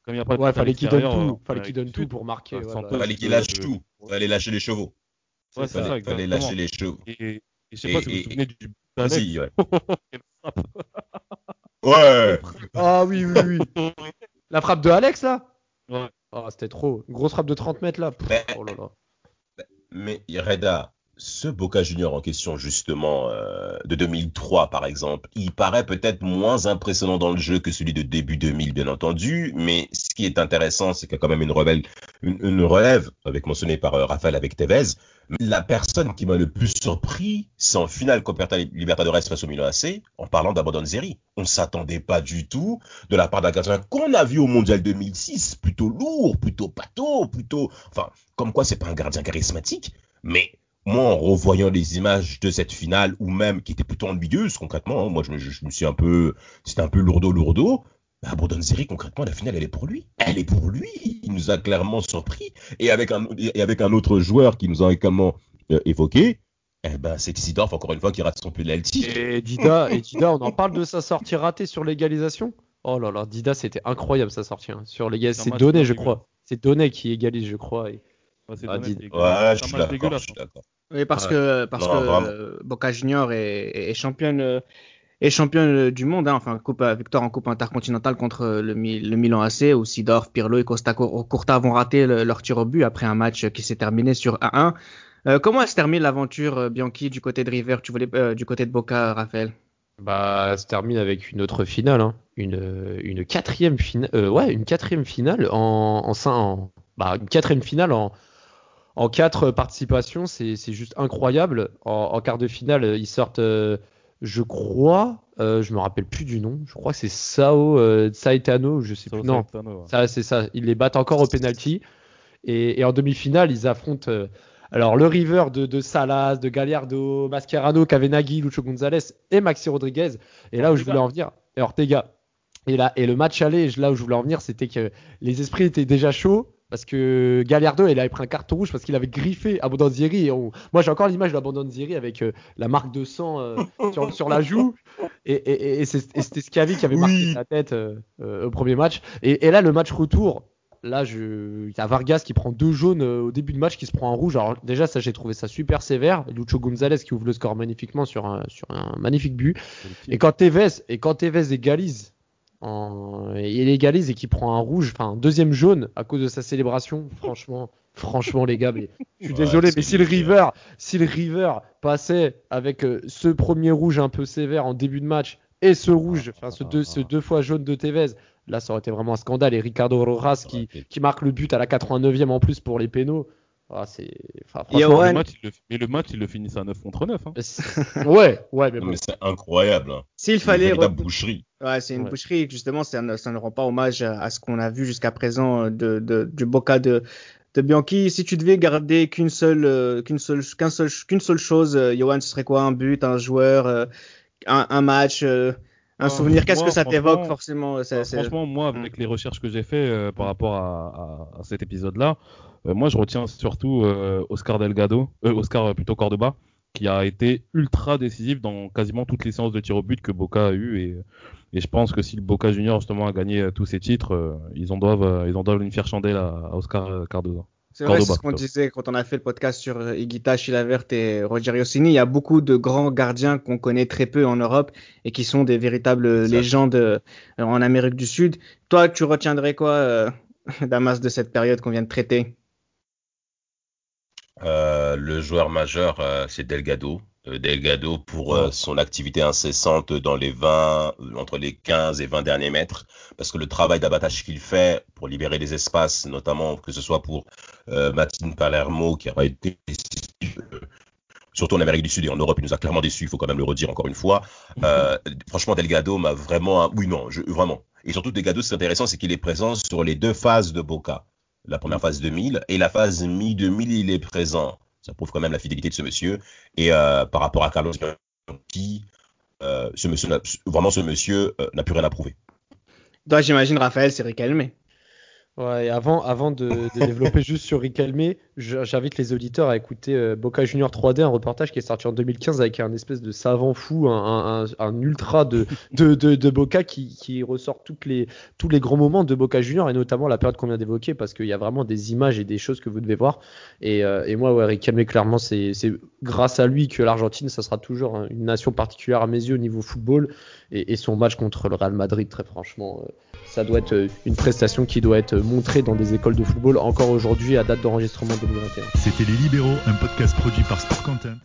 comme il a pas de ouais fallait qu'il donne tout fallait euh, qu'il donne tout pour marquer. Fallait qu'il lâche tout. Fallait lâcher les chevaux. Ouais, c'est ça, Fallait, fallait exactement. lâcher les chevaux. Et, et je sais pas si vous vous souvenez du. Si, ouais. *laughs* Ouais. ah oui oui oui *laughs* la frappe de Alex là Ouais. ah c'était trop une grosse frappe de 30 mètres là Pff, Mais- oh là là Mais Reda, ce Boca Junior en question justement euh, de 2003 par exemple, il paraît peut-être moins impressionnant dans le jeu que celui de début 2000 bien entendu, mais ce qui est intéressant c'est qu'il y a quand même une, rebelle, une, une relève avec mentionné par euh, Raphaël avec Tevez. La personne qui m'a le plus surpris, c'est en finale Coperta Libertadores face au Milan AC, en parlant d'Abandonzeri. On s'attendait pas du tout de la part d'un gardien qu'on a vu au Mondial 2006, plutôt lourd, plutôt pâteau, plutôt, enfin, comme quoi c'est pas un gardien charismatique, mais moi, en revoyant les images de cette finale, ou même qui était plutôt ennuyeuse, concrètement, hein, moi je me, je me suis un peu, c'était un peu lourdeau lourdeau. Bah, Abondonzeri, concrètement, la finale, elle est pour lui. Elle est pour lui. Il nous a clairement surpris. Et avec un, et avec un autre joueur qui nous a également euh, évoqué, eh ben, c'est Sidorf, encore une fois, qui rate son penalty. Et Dida, et Dida, on en parle de sa sortie ratée sur l'égalisation? Oh là là, Dida, c'était incroyable sa sortie. hein. Sur l'égalisation, C'est Donné, je crois. C'est Donné qui égalise, je crois. et- Ouais, c'est Ah, c'est Ouais, je suis match d'accord. Oui, parce Ouais. que parce Non, que euh, Boca Junior est, est championne euh, est championne du monde, hein, enfin coupe euh, victoire en coupe intercontinentale contre euh, le, Mi- le Milan AC où Sidorf, Pirlo et Costa Cur- Curta vont rater le- leur tir au but après un match qui s'est terminé sur 1-1. Euh, comment elle se termine l'aventure euh, Bianchi du côté de River, tu voulais euh, du côté de Boca, Raphaël? Bah, ça se termine avec une autre finale, hein. une, une quatrième finale, ouais, une quatrième finale en, en- bah, une quatrième finale en, en quatre participations, c'est juste incroyable. En, en, quart de finale, ils sortent, euh, je crois, euh, je me rappelle plus du nom. Je crois que c'est Sao euh, Saitano, je sais Sao plus. Non, Saitano, ouais. ça c'est ça. Ils les battent encore au penalty. Et, et en demi-finale, ils affrontent euh, alors le River de, de Salas, de Gallardo, Mascherano, Cavenaghi, Lucho Gonzalez et Maxi Rodriguez. Et là où je voulais en venir, et Ortega. Et là, et le match aller, là où je voulais en venir, c'était que les esprits étaient déjà chauds. Parce que Gallardo, il avait pris un carton rouge parce qu'il avait griffé Abondanzieri. On... Moi, j'ai encore l'image d'Abondanzieri avec euh, la marque de sang euh, *laughs* sur, sur, la joue. Et, et, et c'était Scavi qui avait Oui. marqué sa tête euh, au premier match. Et, là, le match retour, là, je... il y a Vargas qui prend deux jaunes au début de match, qui se prend un rouge. Alors déjà, ça, j'ai trouvé ça super sévère. Lucho Gonzalez qui ouvre le score magnifiquement sur un, sur un magnifique but. Et quand Tevez, et quand Tevez égalise, en... il égalise et qui prend un rouge, enfin un deuxième jaune à cause de sa célébration, *laughs* franchement, franchement les gars, mais je suis Ouais, désolé, mais si le limite. River, si le River passait avec euh, ce premier rouge un peu sévère en début de match et ce rouge, enfin ce deux, ce deux fois jaune de Tevez, là ça aurait été vraiment un scandale. Et Ricardo Rojas qui, qui marque le but à la 89e en plus pour les pénaux. Ah, c'est. Enfin, franchement, Owen- le match, il le... Mais le match, il le finissent à 9 contre 9. Hein. c'est- *laughs* ouais, ouais, mais bon. mais c'est incroyable. Hein. S'il Une fallait. véritable re- boucherie. Ouais, c'est une Ouais. boucherie, justement, ça ne, ça ne rend pas hommage à, à ce qu'on a vu jusqu'à présent euh, de, de, du Boca de, de Bianchi. Si tu devais garder qu'une seule, euh, qu'une seule, qu'un seul, qu'une seule chose, euh, Johan, ce serait quoi? Un but, un joueur, euh, un, un match, euh, un Ah, souvenir? Qu'est-ce que ça t'évoque forcément? Alors, c'est- franchement, moi, Mm. avec les recherches que j'ai fait euh, par rapport à, à- à cet épisode-là, euh, moi, je retiens surtout euh, Oscar Delgado, euh, Oscar euh, plutôt Cordoba, qui a été ultra décisif dans quasiment toutes les séances de tir au but que Boca a eu. Et, et je pense que si le Boca Junior justement a gagné euh, tous ces titres, euh, ils en doivent, euh, ils en doivent une fière chandelle à, à Oscar euh, Cardoza. C'est vrai, c'est ce qu'on disait quand on a fait le podcast sur euh, Higuita, Chilavert et Roger Rossini. Il y a beaucoup de grands gardiens qu'on connaît très peu en Europe et qui sont des véritables légendes euh, en Amérique du Sud. Toi, tu retiendrais quoi, euh, *laughs* Damas, de cette période qu'on vient de traiter? Euh, le joueur majeur, euh, c'est Delgado. Euh, Delgado pour euh, son activité incessante dans les 20, euh, entre les 15 et 20 derniers mètres, parce que le travail d'abattage qu'il fait pour libérer les espaces, notamment que ce soit pour euh, Martin Palermo, qui a été euh, surtout en Amérique du Sud et en Europe, il nous a clairement déçus, il faut quand même le redire encore une fois. Euh, franchement, Delgado m'a vraiment, oui, non, je, vraiment. Et surtout, Delgado, ce qui est intéressant, c'est qu'il est présent sur les deux phases de Boca. La première phase 2000 et la phase mi-2000, il est présent. Ça prouve quand même la fidélité de ce monsieur. Et euh, par rapport à Carlos Bianchi, euh, ce monsieur, vraiment, ce monsieur euh, n'a plus rien à prouver. Toi, j'imagine, Raphaël, c'est Riquelme. Ouais, avant, avant de, développer *laughs* juste sur Riquelme, j'invite les auditeurs à écouter euh, Boca Junior 3D, un reportage qui est sorti en 2015 avec un espèce de savant fou, un, ultra de, de, de, Boca qui, qui ressort les, tous les grands moments de Boca Junior et notamment la période qu'on vient d'évoquer parce qu'il y a vraiment des images et des choses que vous devez voir. Et, euh, et moi, ouais, Riquelme, clairement, c'est c'est grâce à lui que l'Argentine, ça sera toujours hein, une nation particulière à mes yeux au niveau football. Et, son match contre le Real Madrid, très franchement, euh, ça doit être euh, une prestation qui doit être montrée dans des écoles de football encore aujourd'hui à date d'enregistrement 2021. C'était Les Libéraux, un podcast produit par Sport Content.